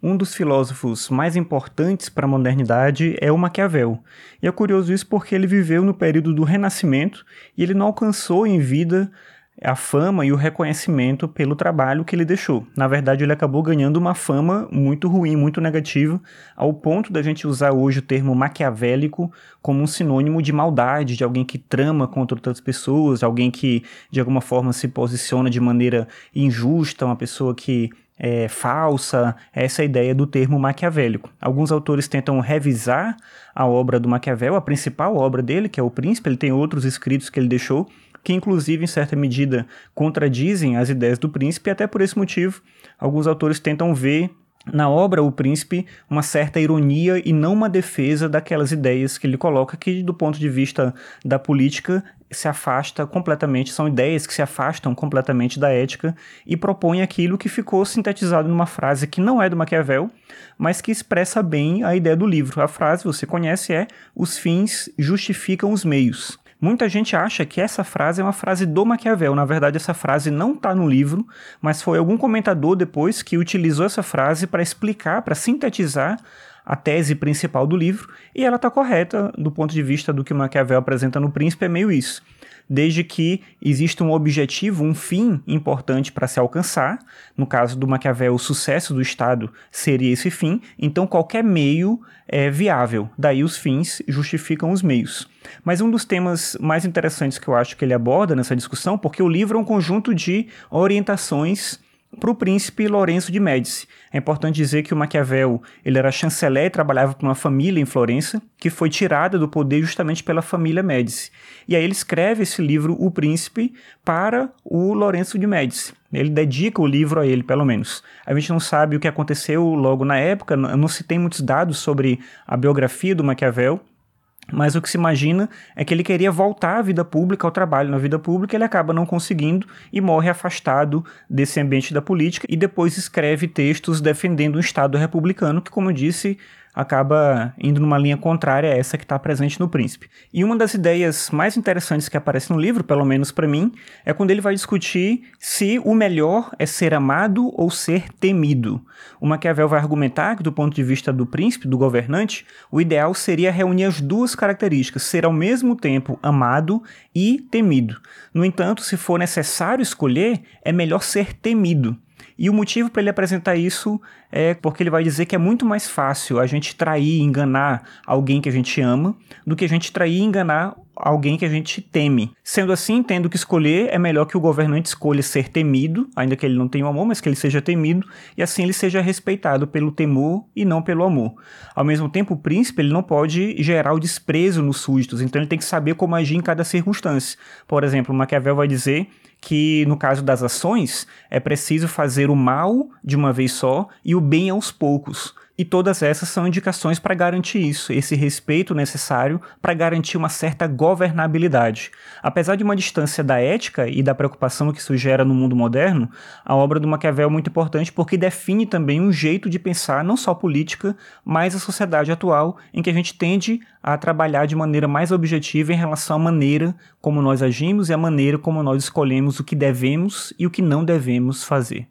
Um dos filósofos mais importantes para a modernidade é o Maquiavel. E é curioso isso porque ele viveu no período do Renascimento e ele não alcançou em vida a fama e o reconhecimento pelo trabalho que ele deixou. Na verdade, ele acabou ganhando uma fama muito ruim, muito negativa, ao ponto da gente usar hoje o termo maquiavélico como um sinônimo de maldade, de alguém que trama contra outras pessoas, alguém que de alguma forma se posiciona de maneira injusta, uma pessoa que é, falsa, essa é ideia do termo maquiavélico. Alguns autores tentam revisar a obra do Maquiavel, a principal obra dele, que é O Príncipe, ele tem outros escritos que ele deixou, que inclusive em certa medida contradizem as ideias do príncipe, e até por esse motivo, alguns autores tentam ver na obra O Príncipe uma certa ironia e não uma defesa daquelas ideias que ele coloca que do ponto de vista da política se afasta completamente, são ideias que se afastam completamente da ética e propõem aquilo que ficou sintetizado numa frase que não é do Maquiavel, mas que expressa bem a ideia do livro. A frase, você conhece, é: os fins justificam os meios. Muita gente acha que essa frase é uma frase do Maquiavel. Na verdade, essa frase não está no livro, mas foi algum comentador depois que utilizou essa frase para explicar, para sintetizar a tese principal do livro, e ela está correta do ponto de vista do que Maquiavel apresenta no Príncipe, é meio isso desde que exista um objetivo, um fim importante para se alcançar. No caso do Maquiavel, o sucesso do Estado seria esse fim, então qualquer meio é viável. Daí os fins justificam os meios. Mas um dos temas mais interessantes que eu acho que ele aborda nessa discussão, porque o livro é um conjunto de orientações para o príncipe Lourenço de Médici. É importante dizer que o Maquiavel ele era chanceler e trabalhava para uma família em Florença, que foi tirada do poder justamente pela família Médici. E aí ele escreve esse livro, O Príncipe, para o Lourenço de Médici. Ele dedica o livro a ele, pelo menos. A gente não sabe o que aconteceu logo na época, não se tem muitos dados sobre a biografia do Maquiavel, mas o que se imagina é que ele queria voltar à vida pública, ao trabalho na vida pública, ele acaba não conseguindo e morre afastado desse ambiente da política e depois escreve textos defendendo um Estado republicano que, como eu disse, acaba indo numa linha contrária a essa que está presente no Príncipe. E uma das ideias mais interessantes que aparece no livro, pelo menos para mim, é quando ele vai discutir se o melhor é ser amado ou ser temido. O Maquiavel vai argumentar que, do ponto de vista do príncipe, do governante, o ideal seria reunir as duas características, ser ao mesmo tempo amado e temido. No entanto, se for necessário escolher, é melhor ser temido. E o motivo para ele apresentar isso é porque ele vai dizer que é muito mais fácil a gente trair e enganar alguém que a gente ama do que a gente trair e enganar alguém que a gente teme. Sendo assim, tendo que escolher, é melhor que o governante escolha ser temido, ainda que ele não tenha amor, mas que ele seja temido, e assim ele seja respeitado pelo temor e não pelo amor. Ao mesmo tempo, o príncipe ele não pode gerar o desprezo nos súditos, então ele tem que saber como agir em cada circunstância. Por exemplo, Maquiavel vai dizer que no caso das ações é preciso fazer o mal de uma vez só e o bem aos poucos. E todas essas são indicações para garantir isso, esse respeito necessário para garantir uma certa governabilidade. Apesar de uma distância da ética e da preocupação que isso gera no mundo moderno, a obra do Maquiavel é muito importante porque define também um jeito de pensar não só política, mas a sociedade atual, em que a gente tende a trabalhar de maneira mais objetiva em relação à maneira como nós agimos e a maneira como nós escolhemos o que devemos e o que não devemos fazer.